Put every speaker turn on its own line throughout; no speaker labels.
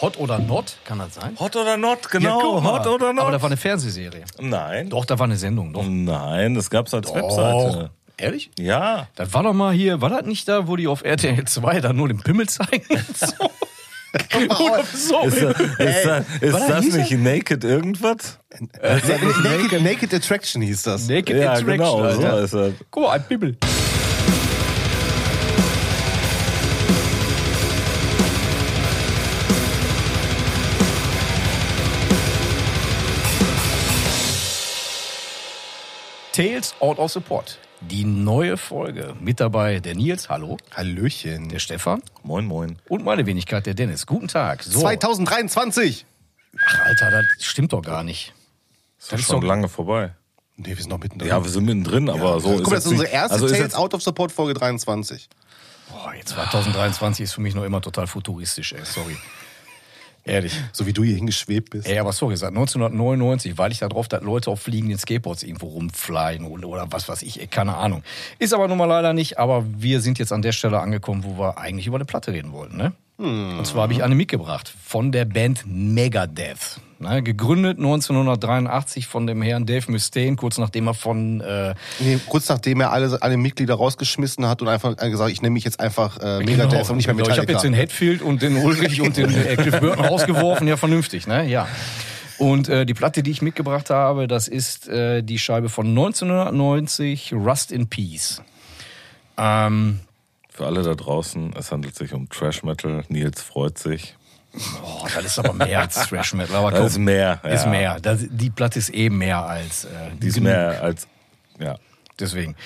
Hot oder Not, kann das sein?
Hot oder Not,
Ja,
genau.
mal.
Hot oder Not.
Aber da war eine Fernsehserie.
Nein.
Doch, da war eine Sendung. Doch.
Nein, das gab's als
Doch.
Webseite.
Ehrlich?
Ja.
Das war doch mal hier, war das nicht da, wo die auf RTL 2 dann nur den Pimmel zeigen? so. So.
Ist, das, ist, das, ist
das
das nicht Naked irgendwas?
Naked, Naked Attraction hieß das.
Naked
Ja,
Attraction,
genau, so ist das.
Guck mal, ein Pimmel. Tales Out of Support. Die neue Folge. Mit dabei der Nils, hallo.
Hallöchen.
Der Stefan
Moin, moin.
und meine Wenigkeit, der Dennis. Guten Tag. So.
2023.
Ach, Alter, das stimmt doch gar nicht.
Ist doch
ist
schon
doch-
lange vorbei.
Nee, wir sind noch mittendrin.
Ja, wir sind mittendrin, aber so
Guck mal, das ist unsere erste
also ist
Tales Out of Support Folge 23.
Boah, jetzt 2023 ist für mich noch immer total futuristisch, ey, sorry. Ehrlich.
So wie du hier hingeschwebt bist.
Ey, aber sorry, seit 1999, weil ich da drauf, dass Leute auf fliegenden Skateboards irgendwo rumflyen oder, oder was weiß ich, keine Ahnung. Ist aber nun mal leider nicht, aber wir sind jetzt an der Stelle angekommen, wo wir eigentlich über eine Platte reden wollten, ne? Und zwar habe ich eine mitgebracht von der Band Megadeth. Ne, gegründet 1983 von dem Herrn Dave Mustaine, kurz nachdem er von äh,
Nee, kurz nachdem er alle, alle Mitglieder rausgeschmissen hat und einfach gesagt, ich nehme mich jetzt einfach äh, Megadeth und nicht mehr
genau. Ich habe
Metallica.
jetzt den Hatfield und den Ulrich und den äh, Cliff Burton rausgeworfen. Ja, vernünftig, ne? Ja. Und äh, die Platte, die ich mitgebracht habe, das ist äh, die Scheibe von 1990, Rust in Peace. Ähm,
für alle da draußen, es handelt sich um Trash Metal. Nils freut sich.
boah, das ist aber mehr als Thrash Metal. Aber
Das
komm,
ist mehr.
Ist
ja.
mehr. Das, die Platte ist eben mehr als. Äh,
Die ist
genug.
mehr als, ja.
Deswegen.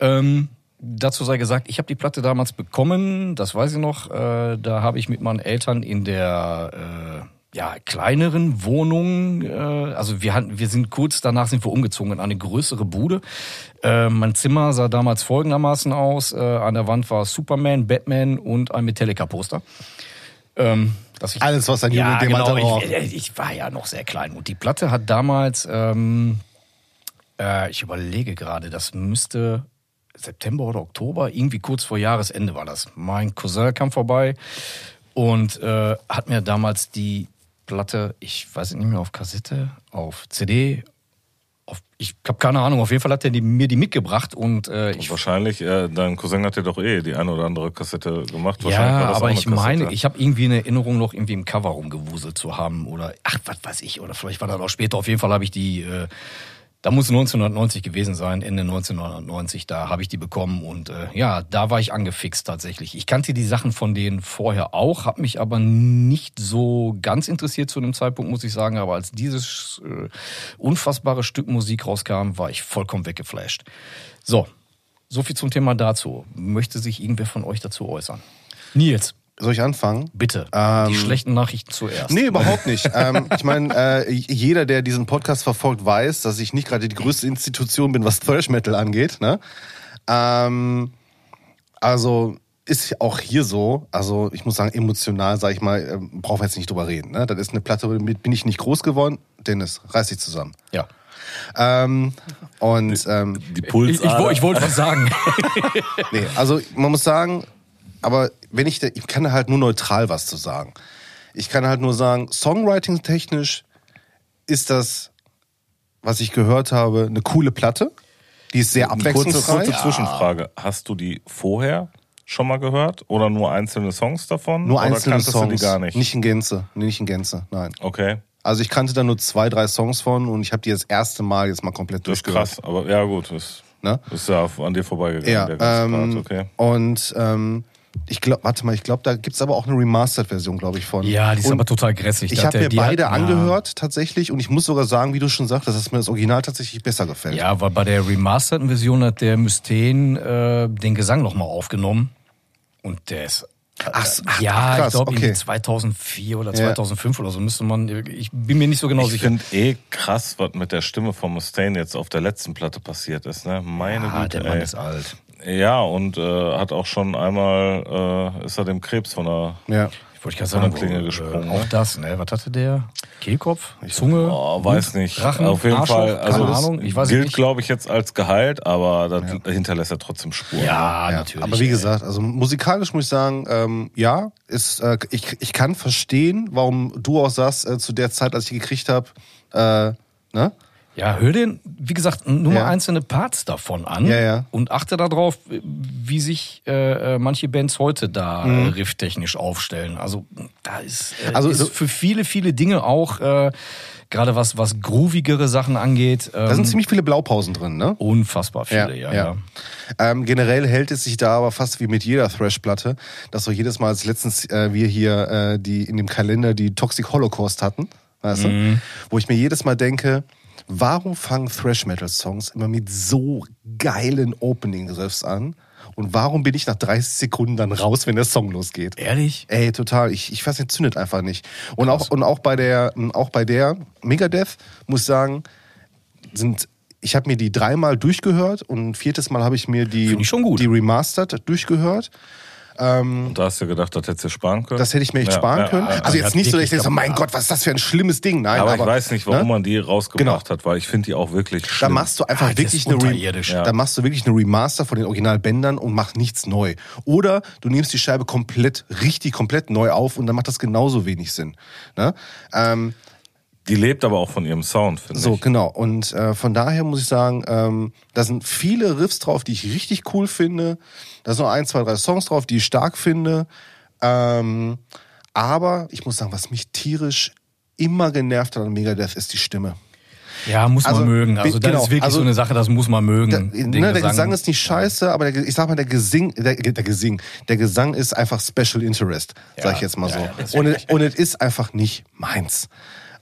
Ähm, dazu sei gesagt, ich habe die Platte damals bekommen, das weiß ich noch. Äh, da habe ich mit meinen Eltern in der äh, ja, kleineren Wohnung, äh, also wir, hatten, wir sind kurz danach sind wir umgezogen in eine größere Bude. Äh, mein Zimmer sah damals folgendermaßen aus. Äh, an der Wand war Superman, Batman und ein Metallica-Poster. Ähm, ich
Alles, was ein Junge
ja,
in dem
genau,
Alter
ich, ich war ja noch sehr klein. Und die Platte hat damals, ähm, äh, ich überlege gerade, das müsste September oder Oktober, irgendwie kurz vor Jahresende war das. Mein Cousin kam vorbei und äh, hat mir damals die Platte, ich weiß nicht mehr, auf Kassette, auf CD, ich habe keine Ahnung, auf jeden Fall hat er die, mir die mitgebracht und äh, ich
Und wahrscheinlich, äh, dein Cousin hat dir doch eh die eine oder andere Kassette gemacht.
Ja, aber ich meine, ich habe irgendwie eine Erinnerung noch irgendwie im Cover rumgewuselt zu haben oder ach, was weiß ich, oder vielleicht war das auch später. Auf jeden Fall habe ich die, äh, da muss 1990 gewesen sein, Ende 1990, da habe ich die bekommen und äh, ja, da war ich angefixt tatsächlich. Ich kannte die Sachen von denen vorher auch, habe mich aber nicht so ganz interessiert zu dem Zeitpunkt, muss ich sagen. Aber als dieses äh, unfassbare Stück Musik rauskam, war ich vollkommen weggeflasht. So, so viel zum Thema dazu. Möchte sich irgendwer von euch dazu äußern? Nils,
Soll ich anfangen?
bitte.
Ähm,
die schlechten Nachrichten zuerst.
Nee, überhaupt nicht. ähm, ich meine, äh, jeder, der diesen Podcast verfolgt, weiß, dass ich nicht gerade die größte Institution bin, was Thrash Metal angeht. Ne? Ähm, also ist auch hier so. Also ich muss sagen, emotional, sag ich mal, ähm, brauchen wir jetzt nicht drüber reden. Ne? Das ist eine Platte, damit bin ich nicht groß geworden. Dennis, reiß dich zusammen.
Ja.
Ähm, und ähm,
die
Ich, ich,
Pulsader.
woll- ich wollte was sagen.
nee, also man muss sagen, aber wenn ich, ich kann halt nur neutral was zu sagen. Ich kann halt nur sagen, Songwriting-technisch ist das, was ich gehört habe, eine coole Platte. Die ist sehr
Eine kurze,
abwechslungsreich.
kurze Zwischenfrage. Hast du die vorher schon mal gehört oder nur einzelne Songs davon?
Nur
oder
einzelne
kanntest
Songs.
du die gar nicht?
Nicht in Gänze. Nee, nicht in Gänze, nein.
Okay,
Also ich kannte da nur zwei, drei Songs von und ich habe die das erste Mal jetzt mal komplett
das ist
durchgehört.
krass. Aber ja gut, ist,
Ne?
ist ja an dir vorbeigegangen,
Ja,
der ganze
ähm,
Part. Okay.
und ähm, ich glaube, warte mal, ich glaube, da gibt's aber auch eine Remastered-Version, glaube ich, von.
ja, die ist
Und
aber total grässlich.
Ich habe mir beide
hat- ja.
angehört tatsächlich und ich muss sogar sagen, wie du schon sagtest, dass mir das Original tatsächlich besser gefällt.
Ja, weil bei der remasterten Version hat der Mustaine äh, den Gesang nochmal aufgenommen. Und der ist.
Ach, s- ach,
ja,
krass,
ich glaube
okay.
irgendwie 2004 oder
Ja.
2005 oder so müsste man. Ich bin mir nicht so genau
Ich
sicher.
finde eh krass, was mit der Stimme von Mustaine jetzt auf der letzten Platte passiert ist. Ne? Meine
Ah,
Güte,
der Mann
ey.
ist alt.
Ja, und äh, hat auch schon einmal, äh, ist er dem Krebs von der,
Ja.
Wollte ich gerade
von
sagen,
der Klinge
äh,
gesprungen.
Auch
ne?
das, ne? Was hatte der? Kehlkopf? Zunge?
Oh, weiß
Mund,
nicht.
Rachen,
Auf jeden
Arschloch?
Fall. Also
Keine
das
Ahnung. Ich weiß
gilt,
nicht.
glaube ich, jetzt als geheilt, aber das hinterlässt er trotzdem Spuren.
Ja,
Ja,
natürlich.
Aber wie
ey.
gesagt, also musikalisch muss ich sagen, ähm, ja, ist, äh, ich, ich kann verstehen, warum du auch sagst, äh, zu der Zeit, als ich gekriegt habe, äh, ne?
Ja, hör dir, wie gesagt, nur
Ja.
mal einzelne Parts davon an
Ja, ja.
und achte darauf, wie sich äh, äh, manche Bands heute da äh, rifftechnisch aufstellen. Also da ist, äh,
Mhm. Also
ist
so-
für viele, viele Dinge auch, äh, gerade was, was groovigere Sachen angeht, ähm,
Da sind ziemlich viele Blaupausen drin, ne?
unfassbar viele, ja, ja.
Ähm, generell hält es sich da aber fast wie mit jeder Thrash-Platte, dass so jedes Mal, als letztens äh, wir hier die in dem Kalender die Toxic Holocaust hatten, weißt
Mhm.
du, wo ich mir jedes Mal denke, warum fangen Thrash-Metal-Songs immer mit so geilen Opening-Riffs an? Und warum bin ich nach 30 Sekunden dann raus, wenn der Song losgeht?
Ehrlich?
Ey, total. Ich, ich weiß nicht, zündet einfach nicht. Und auch, und auch bei der, auch bei der Megadeth muss ich sagen, sind, ich habe mir die dreimal durchgehört und ein viertes Mal habe ich mir die,
ich schon gut.
die Remastered durchgehört.
Und da hast du gedacht, das hättest du sparen können?
Das hätte ich mir echt
Ja,
sparen
ja,
können.
ja,
also
ja,
jetzt nicht so, dass ich denke, so, mein. Gott, was ist das für ein schlimmes Ding? Nein,
aber,
aber,
ich weiß nicht, warum
ne?
man die rausgebracht
Genau.
hat, weil ich finde die auch wirklich
Da
schlimm.
machst du einfach
Ah,
wirklich eine Re da machst du wirklich eine Remaster von den Originalbändern und mach nichts neu. Oder du nimmst die Scheibe komplett, richtig komplett neu auf und dann macht das genauso wenig Sinn. Ne? Ähm,
die lebt aber auch von ihrem Sound, finde
So,
ich.
genau. Und äh, von daher muss ich sagen, ähm, da sind viele Riffs drauf, die ich richtig cool finde. Da sind noch ein, zwei, drei Songs drauf, die ich stark finde. Ähm, aber ich muss sagen, was mich tierisch immer genervt hat an Megadeth, ist die Stimme.
Ja, muss
Also,
man mögen. Also das
genau,
ist wirklich
also-
so eine Sache, das muss man mögen.
Der,
Den
ne, der Gesang ist nicht scheiße, aber der, ich sag mal, der Gesing, der, der Gesing, der Gesang ist einfach Special Interest, sag
Ja,
ich jetzt mal
ja,
so.
ja,
und es ist einfach nicht meins.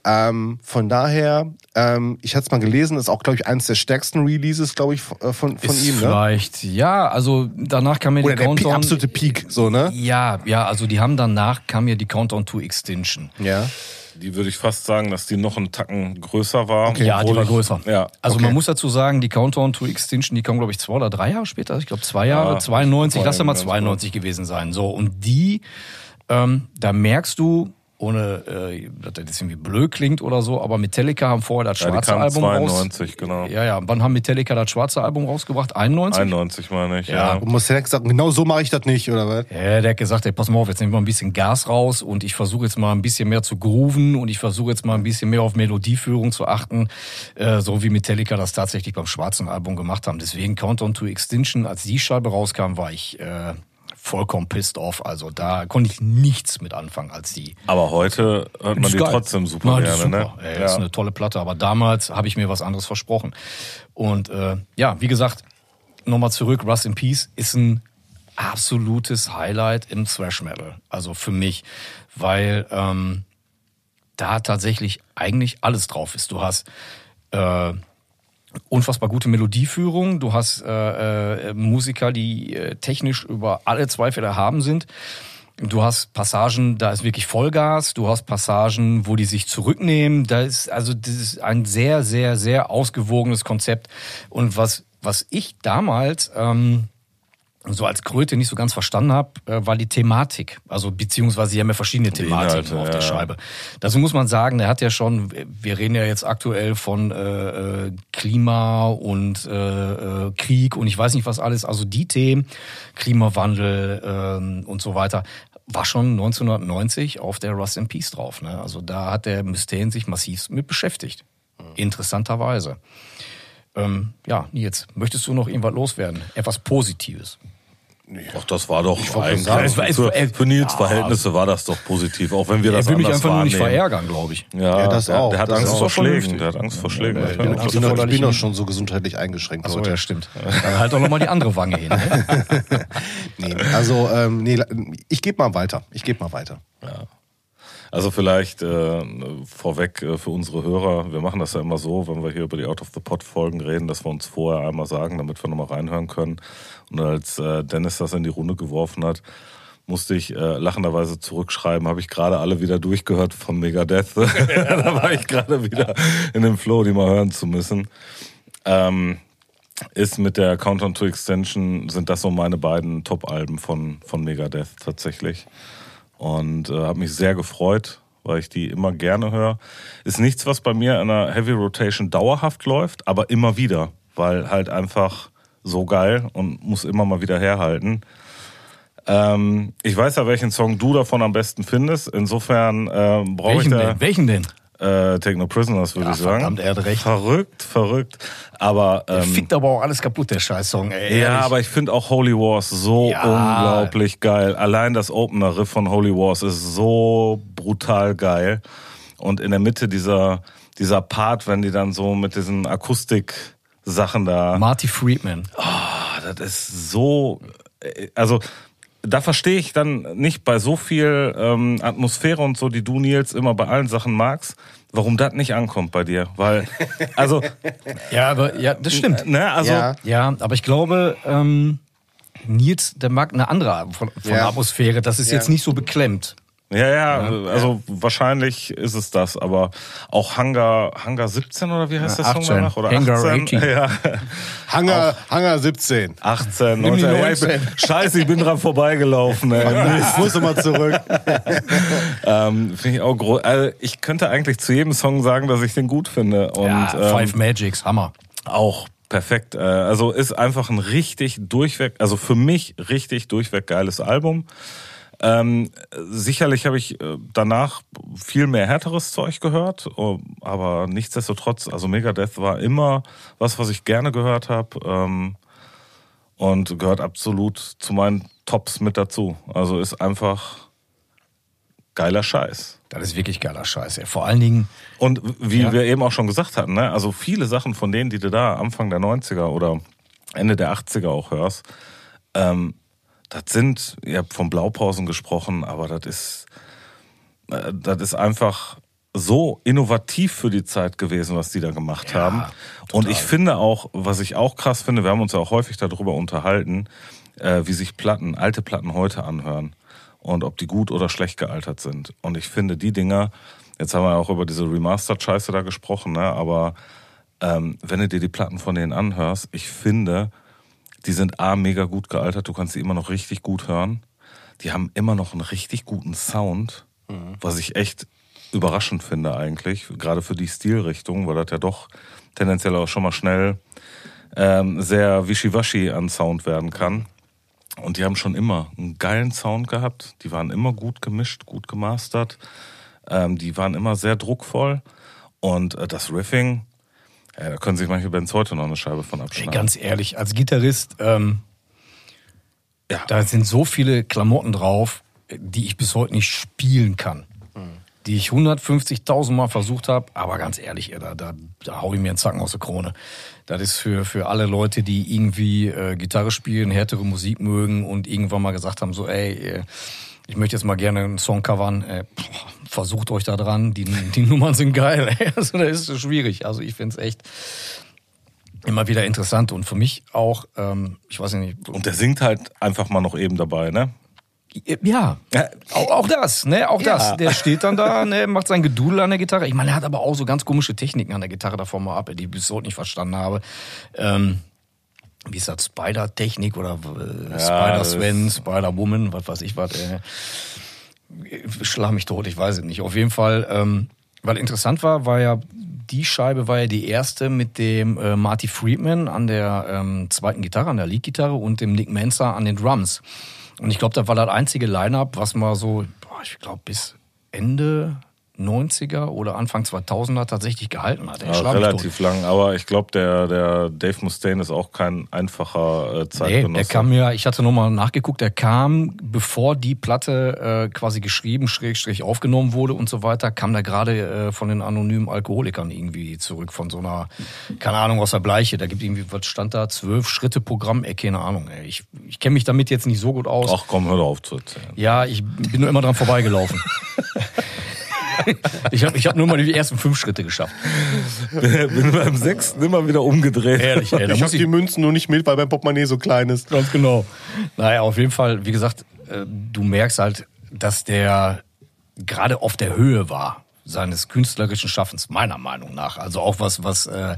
Ähm, von daher, ähm, ich hatte es mal gelesen, ist auch, glaube ich, eines der stärksten Releases, glaube ich, von, äh, von, von
ist
ihm. Ne?
Vielleicht, ja, also danach kam ja
Oder
die
der
Countdown.
absolute Peak, so, ne?
Ja, ja, also die haben danach kam ja die Countdown to Extinction.
Ja.
Die würde ich fast sagen, dass die noch einen Tacken größer war.
Ja, die war
ich-
größer.
Ja.
Also
Okay.
man muss dazu sagen, die Countdown to Extinction, die kam, glaube ich, zwei oder drei Jahre später. Ich glaube, zwei Jahre,
Ja,
92, lass ja mal
ganz
92 gewesen sein. So, und die, ähm, da merkst du, ohne, äh, dass das jetzt irgendwie blöd klingt oder so, aber Metallica haben vorher das
Ja, die
schwarze
kam
Album
92,
raus.
genau.
Ja, ja. Wann haben Metallica das schwarze Album rausgebracht? 91?
91 meine ich,
Ja.
ja.
Und muss der gesagt, genau so mache ich das nicht, oder was?
Ja, der hat gesagt, ey, pass mal auf, jetzt nehmen wir ein bisschen Gas raus und ich versuche jetzt mal ein bisschen mehr zu grooven und ich versuche jetzt mal ein bisschen mehr auf Melodieführung zu achten, äh, so wie Metallica das tatsächlich beim schwarzen Album gemacht haben. Deswegen Countdown to Extinction, als die Scheibe rauskam, war ich äh, vollkommen pissed off. Also da konnte ich nichts mit anfangen als die.
Aber heute hört man die
geil.
trotzdem super
Nein,
gerne,
super.
ne?
Ey, Ist eine tolle Platte, aber damals habe ich mir was anderes versprochen. Und äh, ja, wie gesagt, nochmal zurück, Rust in Peace ist ein absolutes Highlight im Thrash Metal. Also für mich, weil ähm, da tatsächlich eigentlich alles drauf ist. Du hast äh, unfassbar gute Melodieführung. Du hast äh, äh, Musiker, die äh, technisch über alle Zweifel erhaben sind. Du hast Passagen, da ist wirklich Vollgas. Du hast Passagen, wo die sich zurücknehmen. Da ist also das ist ein sehr, sehr, sehr ausgewogenes Konzept. Und was was ich damals ähm, so als Kröte nicht so ganz verstanden habe, äh, war die Thematik. Also beziehungsweise sie haben ja verschiedene Thematiken
Inhalte,
auf der
ja.
Scheibe. Dazu muss man sagen, er hat ja schon, wir reden ja jetzt aktuell von äh, äh, Klima und äh, äh, Krieg und ich weiß nicht was alles. Also die Themen, Klimawandel ähm, und so weiter, war schon 1990 auf der Rust in Peace drauf. Ne? Also da hat der Mustaine sich massiv mit beschäftigt. Interessanterweise. Ähm, ja, Nils, möchtest du noch irgendwas loswerden? Etwas Positives.
Ach, das war doch eigentlich
sagen, war-
für,
war-
für Nils
ja.
Verhältnisse war das doch positiv, auch wenn wir das
er will mich
anders
einfach nur nicht
wahrnehmen.
verärgern, glaube ich.
Ja,
Ja, das
der,
auch,
Der hat
das
Angst
auch.
vor Schlägen. Der hat Angst vor Schlägen.
Ja, ja, ja.
ich
Ich bin, doch, ich
förderlich
bin doch schon so gesundheitlich eingeschränkt,
Achso,
Leute.
ja, stimmt. Dann halt doch nochmal die andere Wange hin. Ne?
Nee, also, ähm, nee, ich gebe mal weiter. Ich gebe mal weiter.
Also vielleicht äh, vorweg äh, für unsere Hörer, wir machen das ja immer so, wenn wir hier über die Out of the Pot Folgen reden, dass wir uns vorher einmal sagen, damit wir nochmal reinhören können. Und als äh, Dennis das in die Runde geworfen hat, musste ich äh, lachenderweise zurückschreiben, habe ich gerade alle wieder durchgehört von Megadeth. da war ich gerade wieder in dem Flow, die mal hören zu müssen. Ähm, ist mit der Countdown to Extension, sind das so meine beiden Top-Alben von, von Megadeth tatsächlich. Und äh, habe mich sehr gefreut, weil ich die immer gerne höre. Ist nichts, was bei mir in einer Heavy Rotation dauerhaft läuft, aber immer wieder, weil halt einfach so geil und muss immer mal wieder herhalten. Ähm, ich weiß ja, welchen Song du davon am besten findest. Insofern äh, brauche ich
Welchen
da
denn? Welchen denn?
Äh, Take No Prisoners, würde
Ja,
ich sagen.
verdammt, er hat recht.
Verrückt, verrückt. Aber ähm,
Fickt aber auch alles kaputt, der Scheißsong. Ey,
ja,
ehrlich.
aber ich finde auch Holy Wars so
Ja.
unglaublich geil. Allein das Opener-Riff von Holy Wars ist so brutal geil. Und in der Mitte dieser, dieser Part, wenn die dann so mit diesen Akustik-Sachen da.
Marty Friedman.
Ah, das ist so. äh, Also, da verstehe ich dann nicht bei so viel ähm, Atmosphäre und so, die du, Nils, immer bei allen Sachen magst, warum das nicht ankommt bei dir. Weil, also,
Ja, aber ja, das stimmt.
ne, also.
Ja.
Ja, aber ich glaube, ähm, Nils, der mag eine andere Art von, von
Ja.
Atmosphäre. Das ist
Ja.
jetzt nicht so beklemmt.
Ja, ja, also wahrscheinlich ist es das, aber auch Hangar, Hangar 17 oder wie heißt
Ja,
der Song
18.
danach? Oder
Hangar
18?
18.
Ja,
Hangar, Hangar 17.
18,
Nimm die
19. Ja, ich bin,
19.
scheiße, ich bin dran vorbeigelaufen. Ey.
Ich muss immer zurück.
ähm, Finde ich auch groß. Also ich könnte eigentlich zu jedem Song sagen, dass ich den gut finde. Und
ja,
ähm,
Five Magics, Hammer.
auch perfekt. Äh, Also ist einfach ein richtig durchweg, also für mich richtig durchweg geiles Album. Ähm, sicherlich habe ich äh, danach viel mehr härteres Zeug gehört, oh, aber nichtsdestotrotz, also Megadeth war immer was, was ich gerne gehört habe ähm, und gehört absolut zu meinen Tops mit dazu. Also ist einfach geiler Scheiß.
Das ist wirklich geiler Scheiß. Ey. Vor allen Dingen,
Und wie
Ja.
wir eben auch schon gesagt hatten, ne? also viele Sachen von denen, die du da Anfang der 90er oder Ende der 80er auch hörst, ähm, das sind, ihr habt von Blaupausen gesprochen, aber das ist, äh, das ist einfach so innovativ für die Zeit gewesen, was die da gemacht
Ja,
haben. Und
total.
ich finde auch, was ich auch krass finde, wir haben uns ja auch häufig darüber unterhalten, äh, wie sich Platten, alte Platten heute anhören und ob die gut oder schlecht gealtert sind. Und ich finde die Dinger, jetzt haben wir auch über diese Remastered-Scheiße da gesprochen, ne? aber ähm, wenn du dir die Platten von denen anhörst, ich finde, die sind A, mega gut gealtert, du kannst sie immer noch richtig gut hören. Die haben immer noch einen richtig guten Sound, was ich echt überraschend finde eigentlich, gerade für die Stilrichtung, weil das ja doch tendenziell auch schon mal schnell ähm, sehr wischiwaschi an Sound werden kann. Und die haben schon immer einen geilen Sound gehabt. Die waren immer gut gemischt, gut gemastert. Ähm, die waren immer sehr druckvoll. Und äh, das Riffing, ja, da können sich manche Bands heute noch eine Scheibe von
ey,
abschneiden.
ganz ehrlich, als Gitarrist, ähm,
Ja.
da sind so viele Klamotten drauf, die ich bis heute nicht spielen kann. Die ich 150.000 Mal versucht habe, aber ganz ehrlich, ey, da, da, da hau ich mir einen Zacken aus der Krone. Das ist für, für alle Leute, die irgendwie äh, Gitarre spielen, härtere Musik mögen und irgendwann mal gesagt haben, so, ey, äh, ich möchte jetzt mal gerne einen Song covern, äh, versucht euch da dran, die, die Nummern sind geil. Ey. Also das ist so schwierig. Also ich find's echt immer wieder interessant und für mich auch, ähm, ich weiß nicht,
Und der singt halt einfach mal noch eben dabei, ne?
ja,
Ja.
auch, auch das, ne, auch
Ja.
das. Der steht dann da, ne, macht sein Gedudel an der Gitarre. Ich meine, er hat aber auch so ganz komische Techniken an der Gitarre davor mal ab, die ich bis heute nicht verstanden habe. Ähm, wie ist das, Spider-Technik oder äh, Spider-Sven, Spider-Woman, was weiß ich was. Äh, schlag mich tot, ich weiß es nicht. Auf jeden Fall, ähm, weil interessant war, war ja, die Scheibe war ja die erste mit dem äh, Marty Friedman an der ähm, zweiten Gitarre, an der Lead-Gitarre und dem Nick Mensa an den Drums. Und ich glaube, das war das einzige Line-Up, was mal so, boah, ich glaube, bis Ende 90er oder Anfang 2000er tatsächlich gehalten hat.
Ja, relativ lang, aber ich glaube, der, der Dave Mustaine ist auch kein einfacher äh,
Nee,
Zeitgenosse.
der kam ja, ich hatte nochmal nachgeguckt, der kam, bevor die Platte äh, quasi geschrieben, Schrägstrich aufgenommen wurde und so weiter, kam der gerade äh, von den anonymen Alkoholikern irgendwie zurück, von so einer, keine Ahnung, aus der Bleiche. Da gibt irgendwie, was stand da, zwölf Schritte Programm, ey, keine Ahnung. Ey. Ich, ich kenne mich damit jetzt nicht so gut aus.
Ach komm, hör auf zu erzählen.
Ja, ich bin nur immer dran vorbeigelaufen. ich habe ich hab nur mal die ersten fünf Schritte geschafft.
Bin beim sechsten immer wieder umgedreht.
Ehrlich, ey. Da
Ich
muss
habe die Münzen nur nicht mit, weil mein Portemonnaie so klein ist.
Ganz genau. Naja, auf jeden Fall, wie gesagt, äh, du merkst halt, dass der gerade auf der Höhe war seines künstlerischen Schaffens, meiner Meinung nach. Also auch was, was äh,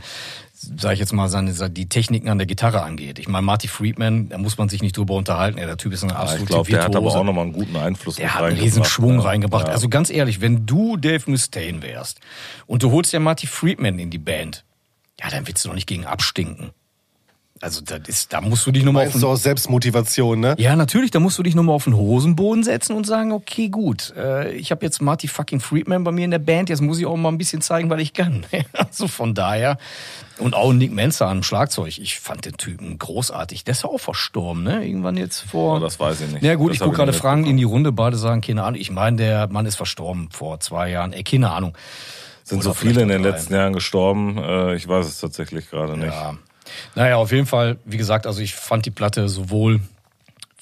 sag ich jetzt mal, seine, die Techniken an der Gitarre angeht. Ich meine, Marty Friedman, da muss man sich nicht drüber unterhalten. Ja, der Typ ist eine
Ja,
absolute
ich glaube, der hat aber auch nochmal einen guten Einfluss
Der hat einen riesen Schwung
ja.
reingebracht.
Ja.
Also ganz ehrlich, wenn du Dave Mustaine wärst und du holst ja Marty Friedman in die Band, ja, dann willst du doch nicht gegen abstinken. Also das ist, da musst du dich nochmal auf den,
aus Selbstmotivation, ne?
ja, natürlich, da musst du dich nochmal auf den Hosenboden setzen und sagen, okay, gut, äh, ich habe jetzt Marty fucking Friedman bei mir in der Band, jetzt muss ich auch mal ein bisschen zeigen, weil ich kann. also von daher. Und auch Nick Menzer am Schlagzeug. Ich fand den Typen großartig. Der ist ja auch verstorben, ne? Irgendwann jetzt vor.
Oh, das weiß ich nicht.
Ja gut,
Das
ich gucke gerade Fragen in die Runde, beide sagen, keine Ahnung. Ich meine, der Mann ist verstorben vor zwei Jahren. Ey, keine Ahnung.
Sind
Oder
so viele in den letzten Jahren gestorben. Äh, ich weiß es tatsächlich gerade nicht.
Ja. Naja, auf jeden Fall, wie gesagt, also ich fand die Platte sowohl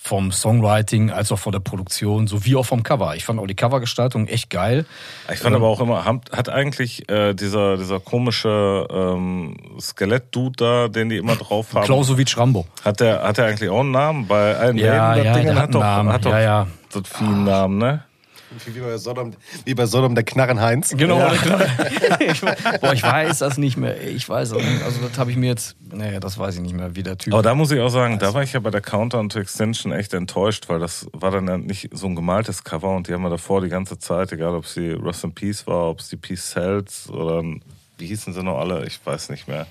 vom Songwriting als auch von der Produktion sowie auch vom Cover. Ich fand auch die Covergestaltung echt geil.
Ich fand aber auch immer, hat, eigentlich äh, dieser, dieser komische ähm, Skelett-Dude da, den die immer drauf haben,
Clausewitsch Rambo.
hat der, hat der eigentlich auch einen Namen? Bei allen
Ja,
Läden,
ja,
Ding
der hat
hat doch,
einen Namen.
hat doch
Ja, ja.
so vielen Namen, ne?
Wie bei Sodom, wie bei Sodom der Knarren Heinz.
Genau, klar. ich, boah, ich weiß das nicht mehr. Ich weiß das nicht. Also das habe ich mir jetzt, naja, das weiß ich nicht mehr, wie der Typ.
Aber da muss ich auch sagen, da war ich ja bei der Countdown to Extension echt enttäuscht, weil das war dann ja nicht so ein gemaltes Cover und die haben ja davor die ganze Zeit, egal ob sie Rust in Peace war, ob es die Peace Cells oder wie hießen sie noch alle, ich weiß nicht mehr.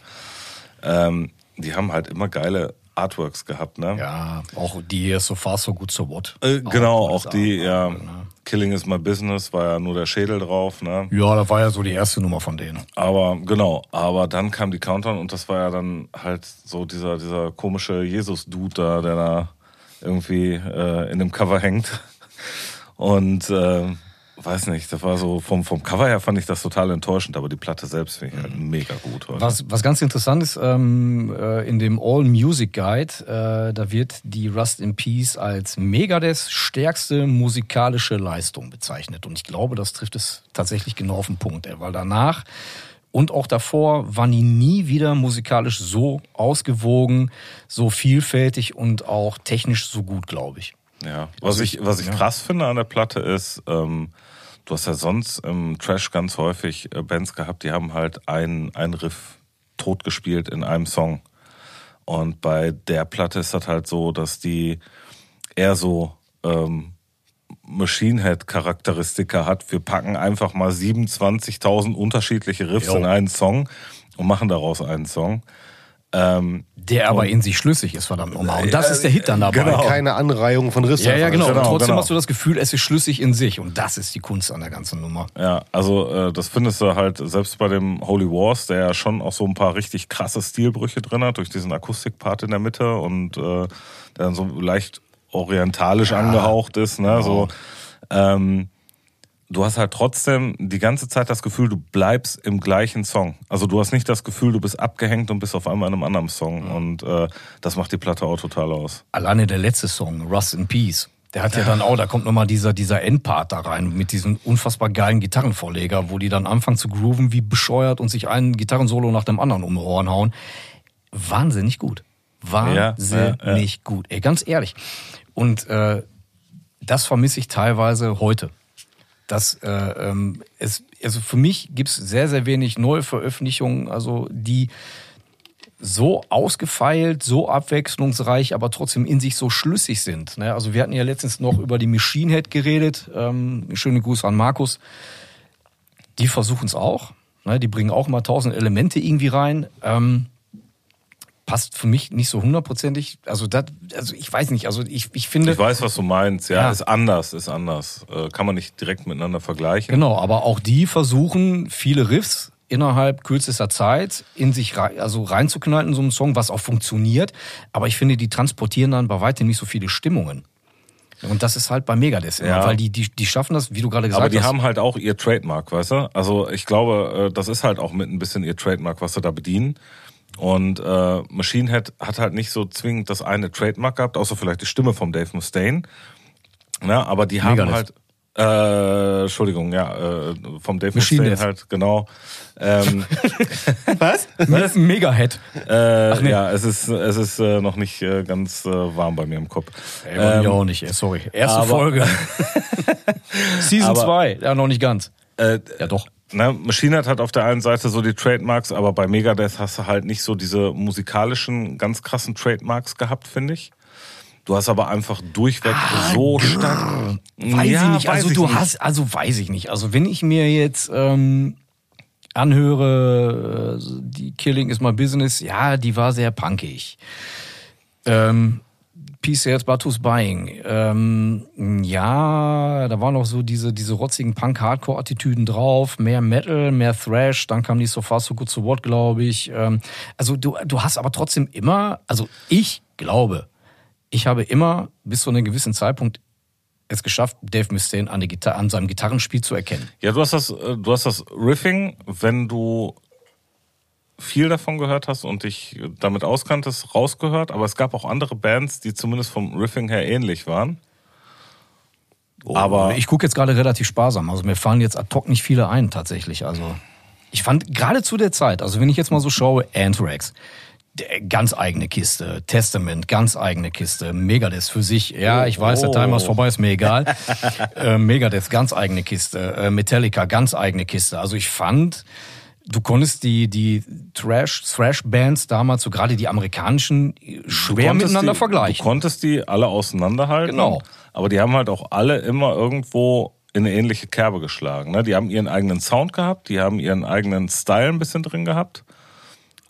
Ähm, die haben halt immer geile Artworks gehabt, ne?
ja, auch die hier So Far So Good So What.
Äh, genau,
cooles
auch die, ja.
Ne?
Killing is my business war ja nur der Schädel drauf, ne?
Ja, das war ja so die erste Nummer von denen.
Aber genau, aber dann kam die Countdown und das war ja dann halt so dieser, dieser komische Jesus-Dude da, der da irgendwie äh, in dem Cover hängt. Und äh, weiß nicht, das war so, vom, vom Cover her fand ich das total enttäuschend, aber die Platte selbst finde ich halt mega gut. Oder?
Was, was ganz interessant ist, ähm, äh, in dem All Music Guide, äh, da wird die Rust in Peace als Megadeths stärkste musikalische Leistung bezeichnet. Und ich glaube, das trifft es tatsächlich genau auf den Punkt, ey, weil danach und auch davor waren die nie wieder musikalisch so ausgewogen, so vielfältig und auch technisch so gut, glaube ich.
Ja, was ich, was ich
ja.
krass finde an der Platte ist, ähm, du hast ja sonst im Trash ganz häufig äh, Bands gehabt, die haben halt einen, einen Riff tot gespielt in einem Song. Und bei der Platte ist das halt so, dass die eher so ähm, Machine Head Charakteristika hat. Wir packen einfach mal 27.000 unterschiedliche Riffs
Jo.
in einen Song und machen daraus einen Song. Ähm,
Der aber in sich schlüssig ist, verdammt nochmal. Und das ist der Hit dann dabei.
genau.
Keine Anreihung von Riss.
Ja, ja, genau.
Genau,
und trotzdem
genau.
hast du das Gefühl, es ist schlüssig in sich. Und das ist die Kunst an der ganzen Nummer.
Ja, also äh, das findest du halt selbst bei dem Holy Wars, der ja schon auch so ein paar richtig krasse Stilbrüche drin hat, durch diesen Akustikpart in der Mitte und äh, der dann so leicht orientalisch angehaucht ist. Ne? So, ähm, du hast halt trotzdem die ganze Zeit das Gefühl, du bleibst im gleichen Song. Also du hast nicht das Gefühl, du bist abgehängt und bist auf einmal in einem anderen Song. Und äh, das macht die Platte auch total aus.
Alleine der letzte Song, Rust in Peace. Der hat ja dann auch, da kommt nochmal dieser, dieser Endpart da rein mit diesem unfassbar geilen Gitarrenvorleger, wo die dann anfangen zu grooven wie bescheuert und sich ein Gitarrensolo nach dem anderen um die Ohren hauen. Wahnsinnig gut. Wahnsinnig
Ja, ja, ja.
gut. Ey, ganz ehrlich. Und äh, das vermisse ich teilweise heute. Das, äh, ähm, es, also für mich gibt's sehr, sehr wenig neue Veröffentlichungen, also die so ausgefeilt, so abwechslungsreich, aber trotzdem in sich so schlüssig sind. Ne? Also wir hatten ja letztens noch über die Machine Head geredet. Ähm, schöne Grüße an Markus. Die versuchen es auch. Ne? Die bringen auch mal tausend Elemente irgendwie rein. Ähm, passt für mich nicht so hundertprozentig. Also, das, also ich weiß nicht. Also ich, ich finde.
Ich weiß, was du meinst. Ja,
Ja.
ist anders, ist anders. Äh, kann man nicht direkt miteinander vergleichen.
Genau, aber auch die versuchen viele Riffs innerhalb kürzester Zeit in sich rein, also reinzuknallen in so einen Song, was auch funktioniert. Aber ich finde, die transportieren dann bei weitem nicht so viele Stimmungen. Und das ist halt bei Megadeth immer,
Ja.
weil die, die, die schaffen das, wie du gerade gesagt
Aber die
hast.
haben halt auch ihr Trademark, weißt du? Also ich glaube, äh, das ist halt auch mit ein bisschen ihr Trademark, was sie da bedienen. Und äh, Machine Head hat halt nicht so zwingend das eine Trademark gehabt, außer vielleicht die Stimme vom Dave Mustaine. Ja, aber die haben
Megadeth.
halt äh, Entschuldigung, ja, äh, vom Dave
Machine
Mustaine halt, genau. Ähm,
Was? Was? Mega-Head.
äh,
nee.
Ja, es ist, es ist äh, noch nicht äh, ganz äh, warm bei mir im Kopf.
Ey,
Ähm,
auch nicht, ey, sorry. Erste
aber-
Folge. Season
Aber-
2, ja noch nicht ganz.
äh,
Ja doch.
Ne, Machine Head hat auf der einen Seite so die Trademarks, aber bei Megadeth hast du halt nicht so diese musikalischen, ganz krassen Trademarks gehabt, finde ich. Du hast aber einfach durchweg so stark.
Weiß
Ja,
ich nicht.
weiß
Also
ich
du
nicht.
hast, also weiß ich nicht. Also wenn ich mir jetzt ähm, anhöre, äh, die Killing is my business, ja, die war sehr punkig. Ähm, Peace Sales Batus Buying. Ähm, ja, da waren noch so diese, diese rotzigen Punk-Hardcore-Attitüden drauf. Mehr Metal, mehr Thrash. Dann kam die So Far So Good So What, glaube ich. Ähm, also du, du hast aber trotzdem immer, also ich glaube, ich habe immer bis zu einem gewissen Zeitpunkt es geschafft, Dave Mustaine an, an seinem Gitarrenspiel zu erkennen.
Ja, du hast das, äh, du hast das Riffing, wenn du viel davon gehört hast und dich damit auskanntest, rausgehört, aber es gab auch andere Bands, die zumindest vom Riffing her ähnlich waren. Aber
ich gucke jetzt gerade relativ sparsam. Also mir fallen jetzt ad hoc nicht viele ein tatsächlich. Also ich fand gerade zu der Zeit, also wenn ich jetzt mal so schaue, Anthrax, ganz eigene Kiste, Testament, ganz eigene Kiste, Megadeth für sich, ja, ich weiß, der
Oh.
Timer ist vorbei, ist mir egal. äh, Megadeth, ganz eigene Kiste, äh, Metallica, ganz eigene Kiste. Also ich fand, du konntest die, die Thrash, Thrash-Bands damals, so gerade die amerikanischen, schwer
konntest
miteinander
die,
vergleichen.
Du konntest die alle auseinanderhalten.
Genau.
Aber die haben halt auch alle immer irgendwo in eine ähnliche Kerbe geschlagen. Ne? Die haben ihren eigenen Sound gehabt, die haben ihren eigenen Style ein bisschen drin gehabt.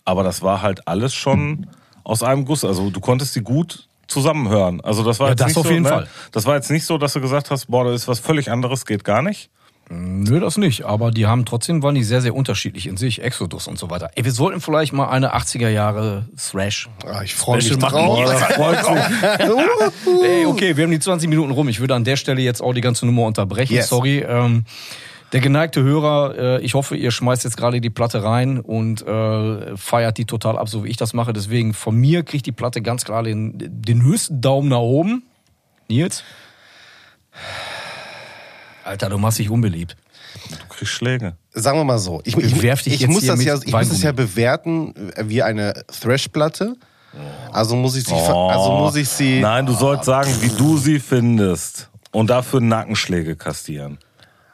Aber das war halt alles schon aus einem Guss. Also du konntest die gut zusammenhören. Also das war
Ja,
jetzt
das
nicht
auf
so,
jeden
ne?
Fall.
Das war jetzt nicht so, dass du gesagt hast, boah, das ist was völlig anderes, geht gar nicht.
Nö, das nicht. Aber die haben trotzdem waren die sehr, sehr unterschiedlich in sich. Exodus und so weiter. Ey, wir sollten vielleicht mal eine 80er Jahre Thrash.
Ah, ich freue mich drauf.
Ey, okay, wir haben die 20 Minuten rum. Ich würde an der Stelle jetzt auch die ganze Nummer unterbrechen.
Yes.
Sorry. Ähm, der geneigte Hörer, äh, ich hoffe, ihr schmeißt jetzt gerade die Platte rein und äh, feiert die total ab, so wie ich das mache. Deswegen von mir kriegt die Platte ganz klar den, den höchsten Daumen nach oben. Nils? Alter, du machst dich unbeliebt.
Du kriegst Schläge.
Sagen wir mal so. Ich, ich,
Bewerf dich
ich,
jetzt
muss, das ja, ich muss es ja bewerten äh, wie eine Thrash-Platte. Also muss ich sie, ver- also muss ich sie.
Nein, du sollst sagen, wie du sie findest. Und dafür Nackenschläge kastieren.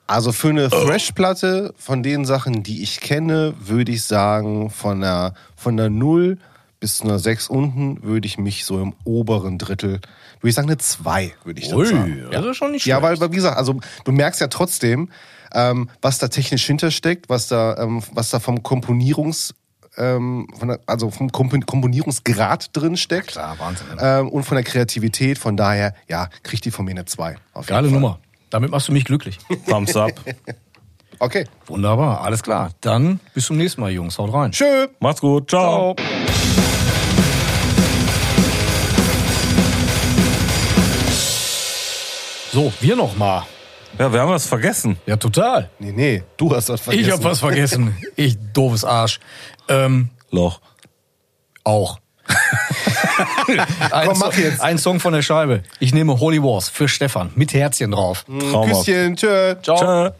Also für eine Thrash-Platte von den Sachen, die ich kenne, würde ich sagen, von der, von der 0 bis zu einer 6 unten würde ich mich so im oberen Drittel, würde ich sagen, eine 2, würde ich dann sagen.
das ist schon nicht
Ja,
schlecht.
weil, weil, wie gesagt, also du merkst ja trotzdem, ähm, was da technisch hintersteckt, was da, ähm, was da vom Komponierungs, ähm, der, also vom Kompon Komponierungsgrad drin steckt.
Klar, Wahnsinn.
Ähm, und von der Kreativität, von daher, ja, kriegt die von mir eine 2. Auf
Geile. Nummer. Damit machst du mich glücklich.
Thumbs up.
Okay.
Wunderbar, alles klar. Dann bis zum nächsten Mal, Jungs. Haut rein.
Tschö.
Macht's gut. Ciao.
Ciao. So, wir noch mal.
Ja, wir haben was vergessen.
Ja, total.
Nee, nee, du hast das vergessen.
Ich hab was vergessen. Ich doofes Arsch. Ähm,
Loch.
auch. ein,
Komm, mach jetzt.
ein Song von der Scheibe. Ich nehme Holy Wars für Stefan mit Herzchen drauf.
Traumhaft.
Küsschen, tschö.
Ciao.
Tschö.